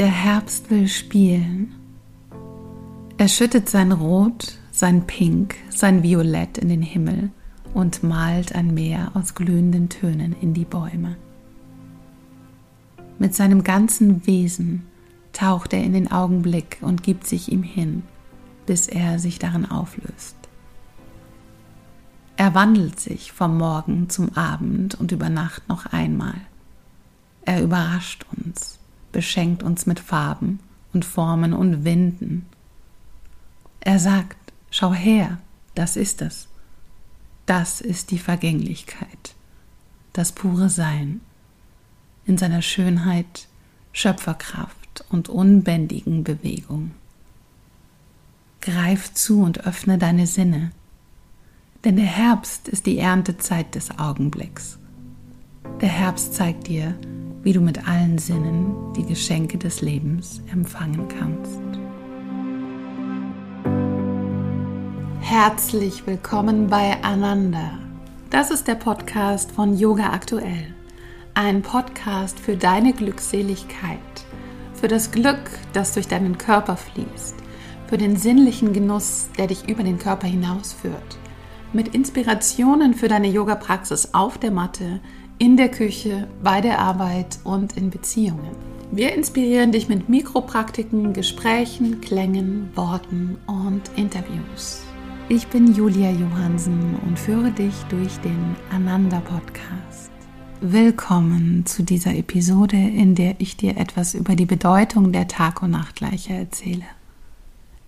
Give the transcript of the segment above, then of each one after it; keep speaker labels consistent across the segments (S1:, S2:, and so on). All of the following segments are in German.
S1: Der Herbst will spielen. Er schüttet sein Rot, sein Pink, sein Violett in den Himmel und malt ein Meer aus glühenden Tönen in die Bäume. Mit seinem ganzen Wesen taucht er in den Augenblick und gibt sich ihm hin, bis er sich darin auflöst. Er wandelt sich vom Morgen zum Abend und über Nacht noch einmal. Er überrascht uns, beschenkt uns mit Farben und Formen und Winden. Er sagt, schau her, das ist es. Das ist die Vergänglichkeit, das pure Sein, in seiner Schönheit, Schöpferkraft und unbändigen Bewegung. Greif zu und öffne deine Sinne, denn der Herbst ist die Erntezeit des Augenblicks. Der Herbst zeigt dir, wie du mit allen Sinnen die Geschenke des Lebens empfangen kannst. Herzlich willkommen bei Ananda. Das ist der Podcast von Yoga Aktuell. Ein Podcast für deine Glückseligkeit, für das Glück, das durch deinen Körper fließt, für den sinnlichen Genuss, der dich über den Körper hinausführt, mit Inspirationen für deine Yoga-Praxis auf der Matte, in der Küche, bei der Arbeit und in Beziehungen. Wir inspirieren dich mit Mikropraktiken, Gesprächen, Klängen, Worten und Interviews. Ich bin Julia Johansen und führe dich durch den Ananda Podcast. Willkommen zu dieser Episode, in der ich dir etwas über die Bedeutung der Tag- und Nachtgleiche erzähle.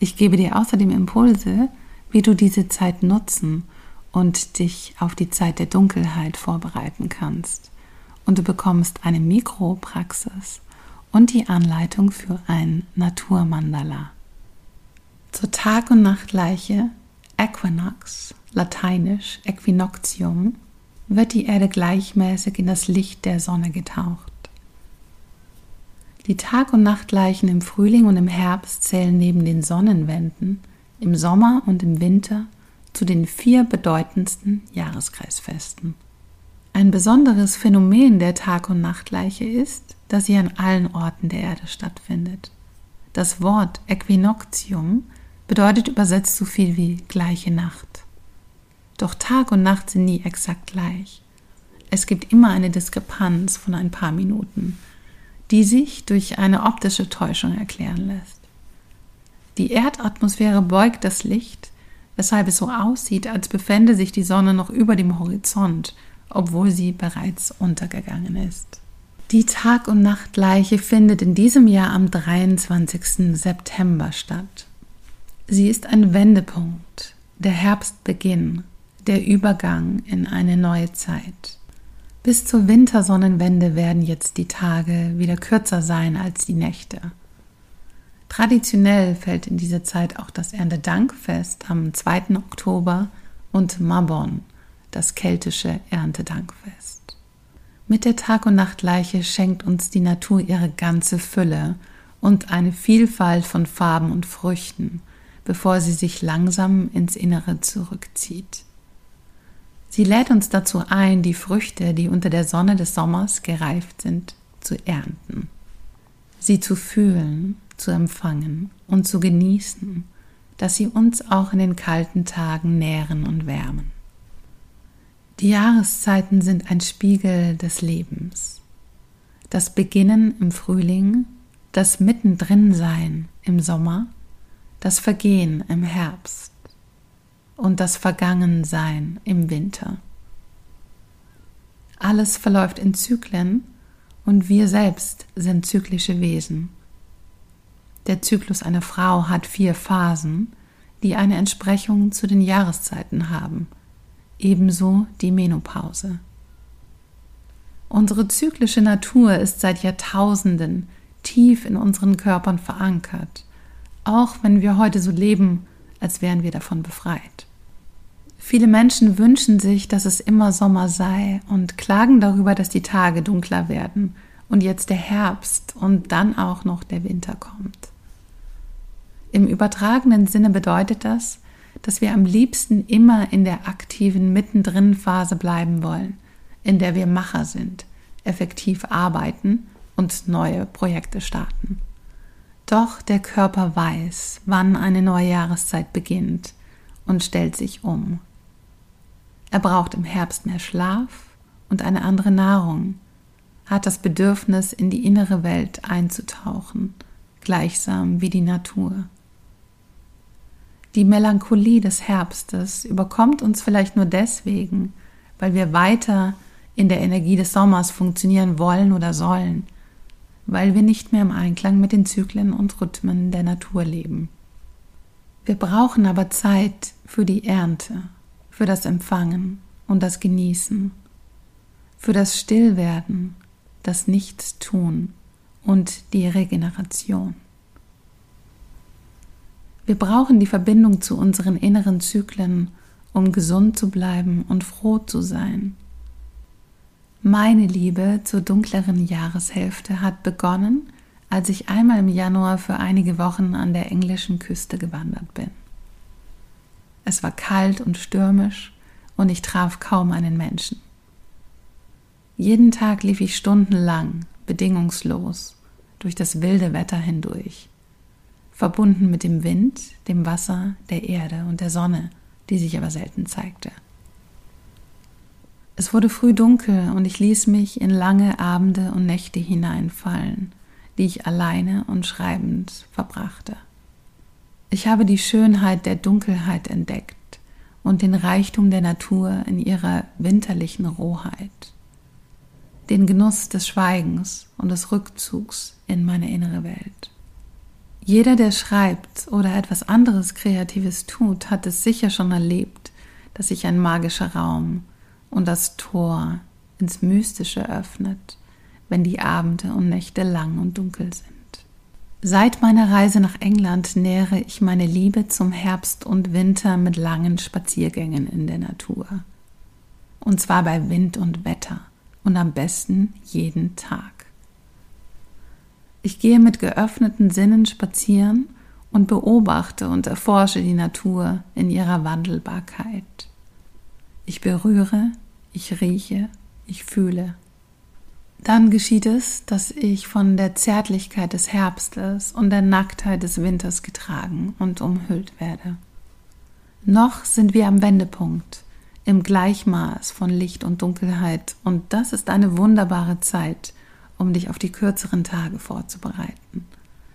S1: Ich gebe dir außerdem Impulse, wie du diese Zeit nutzen und dich auf die Zeit der Dunkelheit vorbereiten kannst. Und du bekommst eine Mikropraxis und die Anleitung für ein Naturmandala. Zur Tag- und Nachtgleiche, Equinox, lateinisch Equinoctium, wird die Erde gleichmäßig in das Licht der Sonne getaucht. Die Tag- und Nachtgleichen im Frühling und im Herbst zählen neben den Sonnenwänden im Sommer und im Winter zu den vier bedeutendsten Jahreskreisfesten. Ein besonderes Phänomen der Tag- und Nachtgleiche ist, dass sie an allen Orten der Erde stattfindet. Das Wort Äquinoctium bedeutet übersetzt so viel wie gleiche Nacht. Doch Tag und Nacht sind nie exakt gleich. Es gibt immer eine Diskrepanz von ein paar Minuten, die sich durch eine optische Täuschung erklären lässt. Die Erdatmosphäre beugt das Licht, weshalb es so aussieht, als befände sich die Sonne noch über dem Horizont, obwohl sie bereits untergegangen ist. Die Tag- und Nachtgleiche findet in diesem Jahr am 23. September statt. Sie ist ein Wendepunkt, der Herbstbeginn, der Übergang in eine neue Zeit. Bis zur Wintersonnenwende werden jetzt die Tage wieder kürzer sein als die Nächte. Traditionell fällt in dieser Zeit auch das Erntedankfest am 2. Oktober und Mabon, das keltische Erntedankfest. Mit der Tag- und Nachtleiche schenkt uns die Natur ihre ganze Fülle und eine Vielfalt von Farben und Früchten, bevor sie sich langsam ins Innere zurückzieht. Sie lädt uns dazu ein, die Früchte, die unter der Sonne des Sommers gereift sind, zu ernten, sie zu fühlen zu empfangen und zu genießen, dass sie uns auch in den kalten Tagen nähren und wärmen. Die Jahreszeiten sind ein Spiegel des Lebens. Das Beginnen im Frühling, das Mittendrin-Sein im Sommer, das Vergehen im Herbst und das Vergangensein im Winter. Alles verläuft in Zyklen und wir selbst sind zyklische Wesen. Der Zyklus einer Frau hat vier Phasen, die eine Entsprechung zu den Jahreszeiten haben, ebenso die Menopause. Unsere zyklische Natur ist seit Jahrtausenden tief in unseren Körpern verankert, auch wenn wir heute so leben, als wären wir davon befreit. Viele Menschen wünschen sich, dass es immer Sommer sei und klagen darüber, dass die Tage dunkler werden und jetzt der Herbst und dann auch noch der Winter kommt. Im übertragenen Sinne bedeutet das, dass wir am liebsten immer in der aktiven mittendrin Phase bleiben wollen, in der wir Macher sind, effektiv arbeiten und neue Projekte starten. Doch der Körper weiß, wann eine neue Jahreszeit beginnt und stellt sich um. Er braucht im Herbst mehr Schlaf und eine andere Nahrung, hat das Bedürfnis, in die innere Welt einzutauchen, gleichsam wie die Natur. Die Melancholie des Herbstes überkommt uns vielleicht nur deswegen, weil wir weiter in der Energie des Sommers funktionieren wollen oder sollen, weil wir nicht mehr im Einklang mit den Zyklen und Rhythmen der Natur leben. Wir brauchen aber Zeit für die Ernte, für das Empfangen und das Genießen, für das Stillwerden, das Nichtstun und die Regeneration. Wir brauchen die Verbindung zu unseren inneren Zyklen, um gesund zu bleiben und froh zu sein. Meine Liebe zur dunkleren Jahreshälfte hat begonnen, als ich einmal im Januar für einige Wochen an der englischen Küste gewandert bin. Es war kalt und stürmisch und ich traf kaum einen Menschen. Jeden Tag lief ich stundenlang, bedingungslos, durch das wilde Wetter hindurch, verbunden mit dem Wind, dem Wasser, der Erde und der Sonne, die sich aber selten zeigte. Es wurde früh dunkel und ich ließ mich in lange Abende und Nächte hineinfallen, die ich alleine und schreibend verbrachte. Ich habe die Schönheit der Dunkelheit entdeckt und den Reichtum der Natur in ihrer winterlichen Rohheit, den Genuss des Schweigens und des Rückzugs in meine innere Welt. Jeder, der schreibt oder etwas anderes Kreatives tut, hat es sicher schon erlebt, dass sich ein magischer Raum und das Tor ins Mystische öffnet, wenn die Abende und Nächte lang und dunkel sind. Seit meiner Reise nach England nähere ich meine Liebe zum Herbst und Winter mit langen Spaziergängen in der Natur. Und zwar bei Wind und Wetter und am besten jeden Tag. Ich gehe mit geöffneten Sinnen spazieren und beobachte und erforsche die Natur in ihrer Wandelbarkeit. Ich berühre, ich rieche, ich fühle. Dann geschieht es, dass ich von der Zärtlichkeit des Herbstes und der Nacktheit des Winters getragen und umhüllt werde. Noch sind wir am Wendepunkt, im Gleichmaß von Licht und Dunkelheit, und das ist eine wunderbare Zeit, um dich auf die kürzeren Tage vorzubereiten,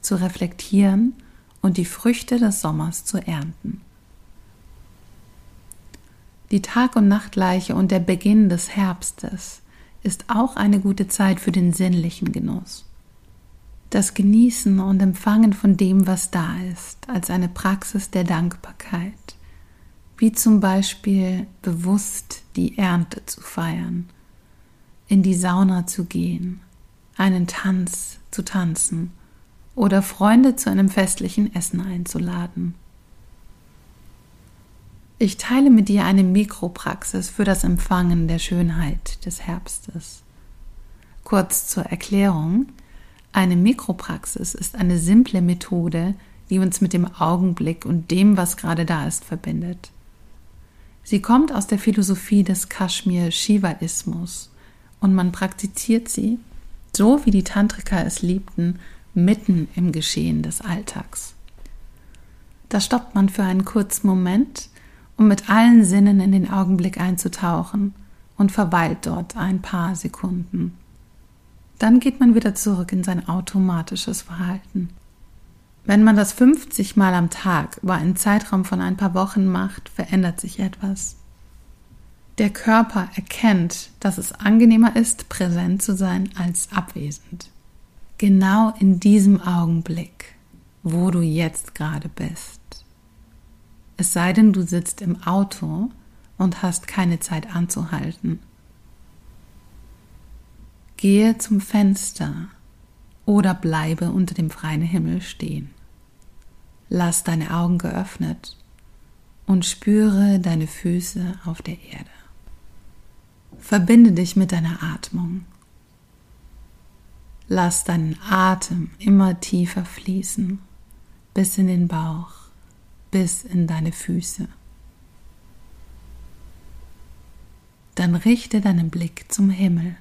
S1: zu reflektieren und die Früchte des Sommers zu ernten. Die Tag- und Nachtleiche und der Beginn des Herbstes ist auch eine gute Zeit für den sinnlichen Genuss. Das Genießen und Empfangen von dem, was da ist, als eine Praxis der Dankbarkeit, wie zum Beispiel bewusst die Ernte zu feiern, in die Sauna zu gehen, einen Tanz zu tanzen oder Freunde zu einem festlichen Essen einzuladen. Ich teile mit dir eine Mikropraxis für das Empfangen der Schönheit des Herbstes. Kurz zur Erklärung. Eine Mikropraxis ist eine simple Methode, die uns mit dem Augenblick und dem, was gerade da ist, verbindet. Sie kommt aus der Philosophie des Kashmir-Shivaismus und man praktiziert sie, so wie die Tantriker es liebten, mitten im Geschehen des Alltags. Da stoppt man für einen kurzen Moment, um mit allen Sinnen in den Augenblick einzutauchen und verweilt dort ein paar Sekunden. Dann geht man wieder zurück in sein automatisches Verhalten. Wenn man das 50 Mal am Tag über einen Zeitraum von ein paar Wochen macht, verändert sich etwas. Der Körper erkennt, dass es angenehmer ist, präsent zu sein als abwesend. Genau in diesem Augenblick, wo du jetzt gerade bist. Es sei denn, du sitzt im Auto und hast keine Zeit anzuhalten. Gehe zum Fenster oder bleibe unter dem freien Himmel stehen. Lass deine Augen geöffnet und spüre deine Füße auf der Erde. Verbinde dich mit deiner Atmung. Lass deinen Atem immer tiefer fließen bis in den Bauch bis in deine Füße. Dann richte deinen Blick zum Himmel.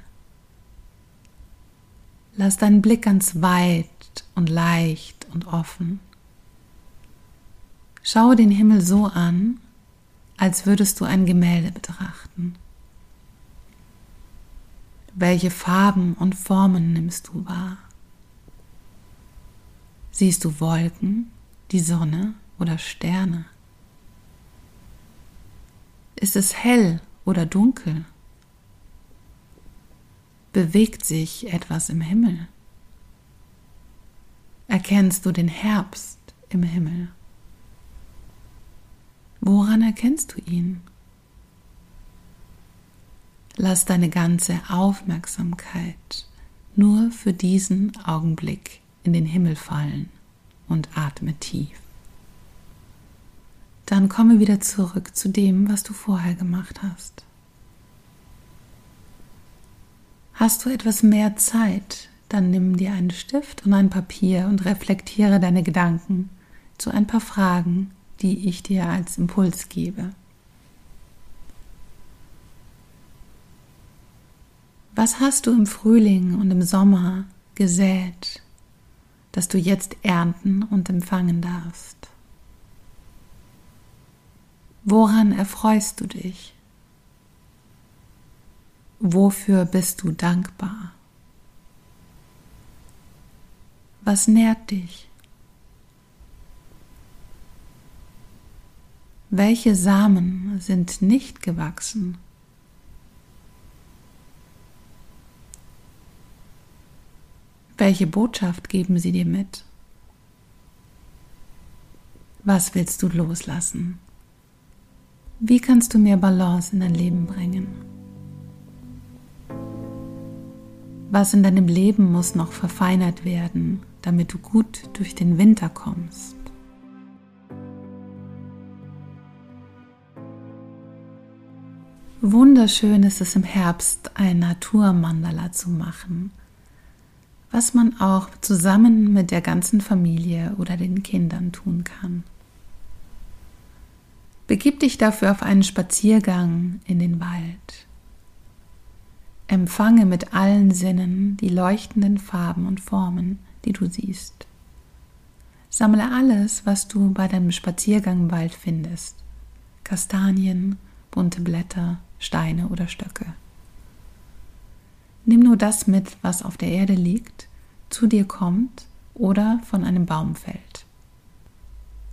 S1: Lass deinen Blick ganz weit und leicht und offen. Schau den Himmel so an, als würdest du ein Gemälde betrachten. Welche Farben und Formen nimmst du wahr? Siehst du Wolken, die Sonne oder Sterne? Ist es hell oder dunkel? Bewegt sich etwas im Himmel? Erkennst du den Herbst im Himmel? Woran erkennst du ihn? Lass deine ganze Aufmerksamkeit nur für diesen Augenblick in den Himmel fallen und atme tief. Dann komme wieder zurück zu dem, was du vorher gemacht hast. Hast du etwas mehr Zeit, dann nimm dir einen Stift und ein Papier und reflektiere deine Gedanken zu ein paar Fragen, die ich dir als Impuls gebe. Was hast du im Frühling und im Sommer gesät, das du jetzt ernten und empfangen darfst? Woran erfreust du dich? Wofür bist du dankbar? Was nährt dich? Welche Samen sind nicht gewachsen? Welche Botschaft geben sie dir mit? Was willst du loslassen? Wie kannst du mehr Balance in dein Leben bringen? Was in deinem Leben muss noch verfeinert werden, damit du gut durch den Winter kommst? Wunderschön ist es im Herbst, ein Naturmandala zu machen was man auch zusammen mit der ganzen Familie oder den Kindern tun kann. Begib dich dafür auf einen Spaziergang in den Wald. Empfange mit allen Sinnen die leuchtenden Farben und Formen, die du siehst. Sammle alles, was du bei deinem Spaziergang im Wald findest. Kastanien, bunte Blätter, Steine oder Stöcke. Nimm nur das mit, was auf der Erde liegt, zu dir kommt oder von einem Baum fällt.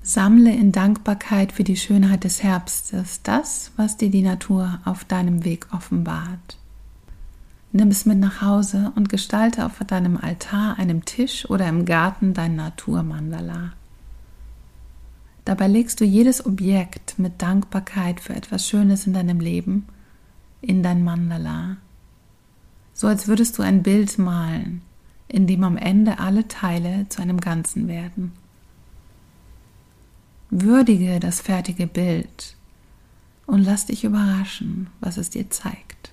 S1: Sammle in Dankbarkeit für die Schönheit des Herbstes das, was dir die Natur auf deinem Weg offenbart. Nimm es mit nach Hause und gestalte auf deinem Altar, einem Tisch oder im Garten dein Naturmandala. Dabei legst du jedes Objekt mit Dankbarkeit für etwas Schönes in deinem Leben in dein Mandala so als würdest du ein Bild malen, in dem am Ende alle Teile zu einem Ganzen werden. Würdige das fertige Bild und lass dich überraschen, was es dir zeigt.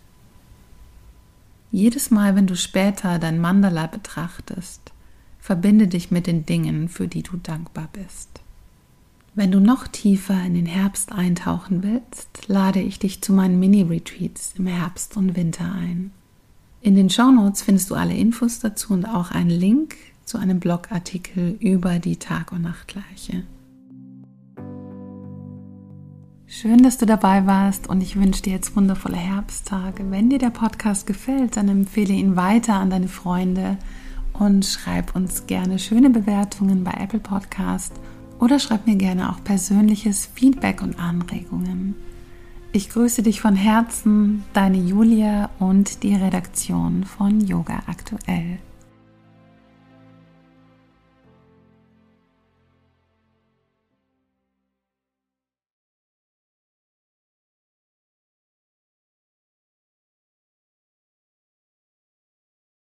S1: Jedes Mal, wenn du später dein Mandala betrachtest, verbinde dich mit den Dingen, für die du dankbar bist. Wenn du noch tiefer in den Herbst eintauchen willst, lade ich dich zu meinen Mini-Retreats im Herbst und Winter ein. In den Shownotes findest du alle Infos dazu und auch einen Link zu einem Blogartikel über die Tag- und Nachtgleiche. Schön, dass du dabei warst und ich wünsche dir jetzt wundervolle Herbsttage. Wenn dir der Podcast gefällt, dann empfehle ihn weiter an deine Freunde und schreib uns gerne schöne Bewertungen bei Apple Podcast oder schreib mir gerne auch persönliches Feedback und Anregungen. Ich grüße dich von Herzen, deine Julia und die Redaktion von Yoga Aktuell.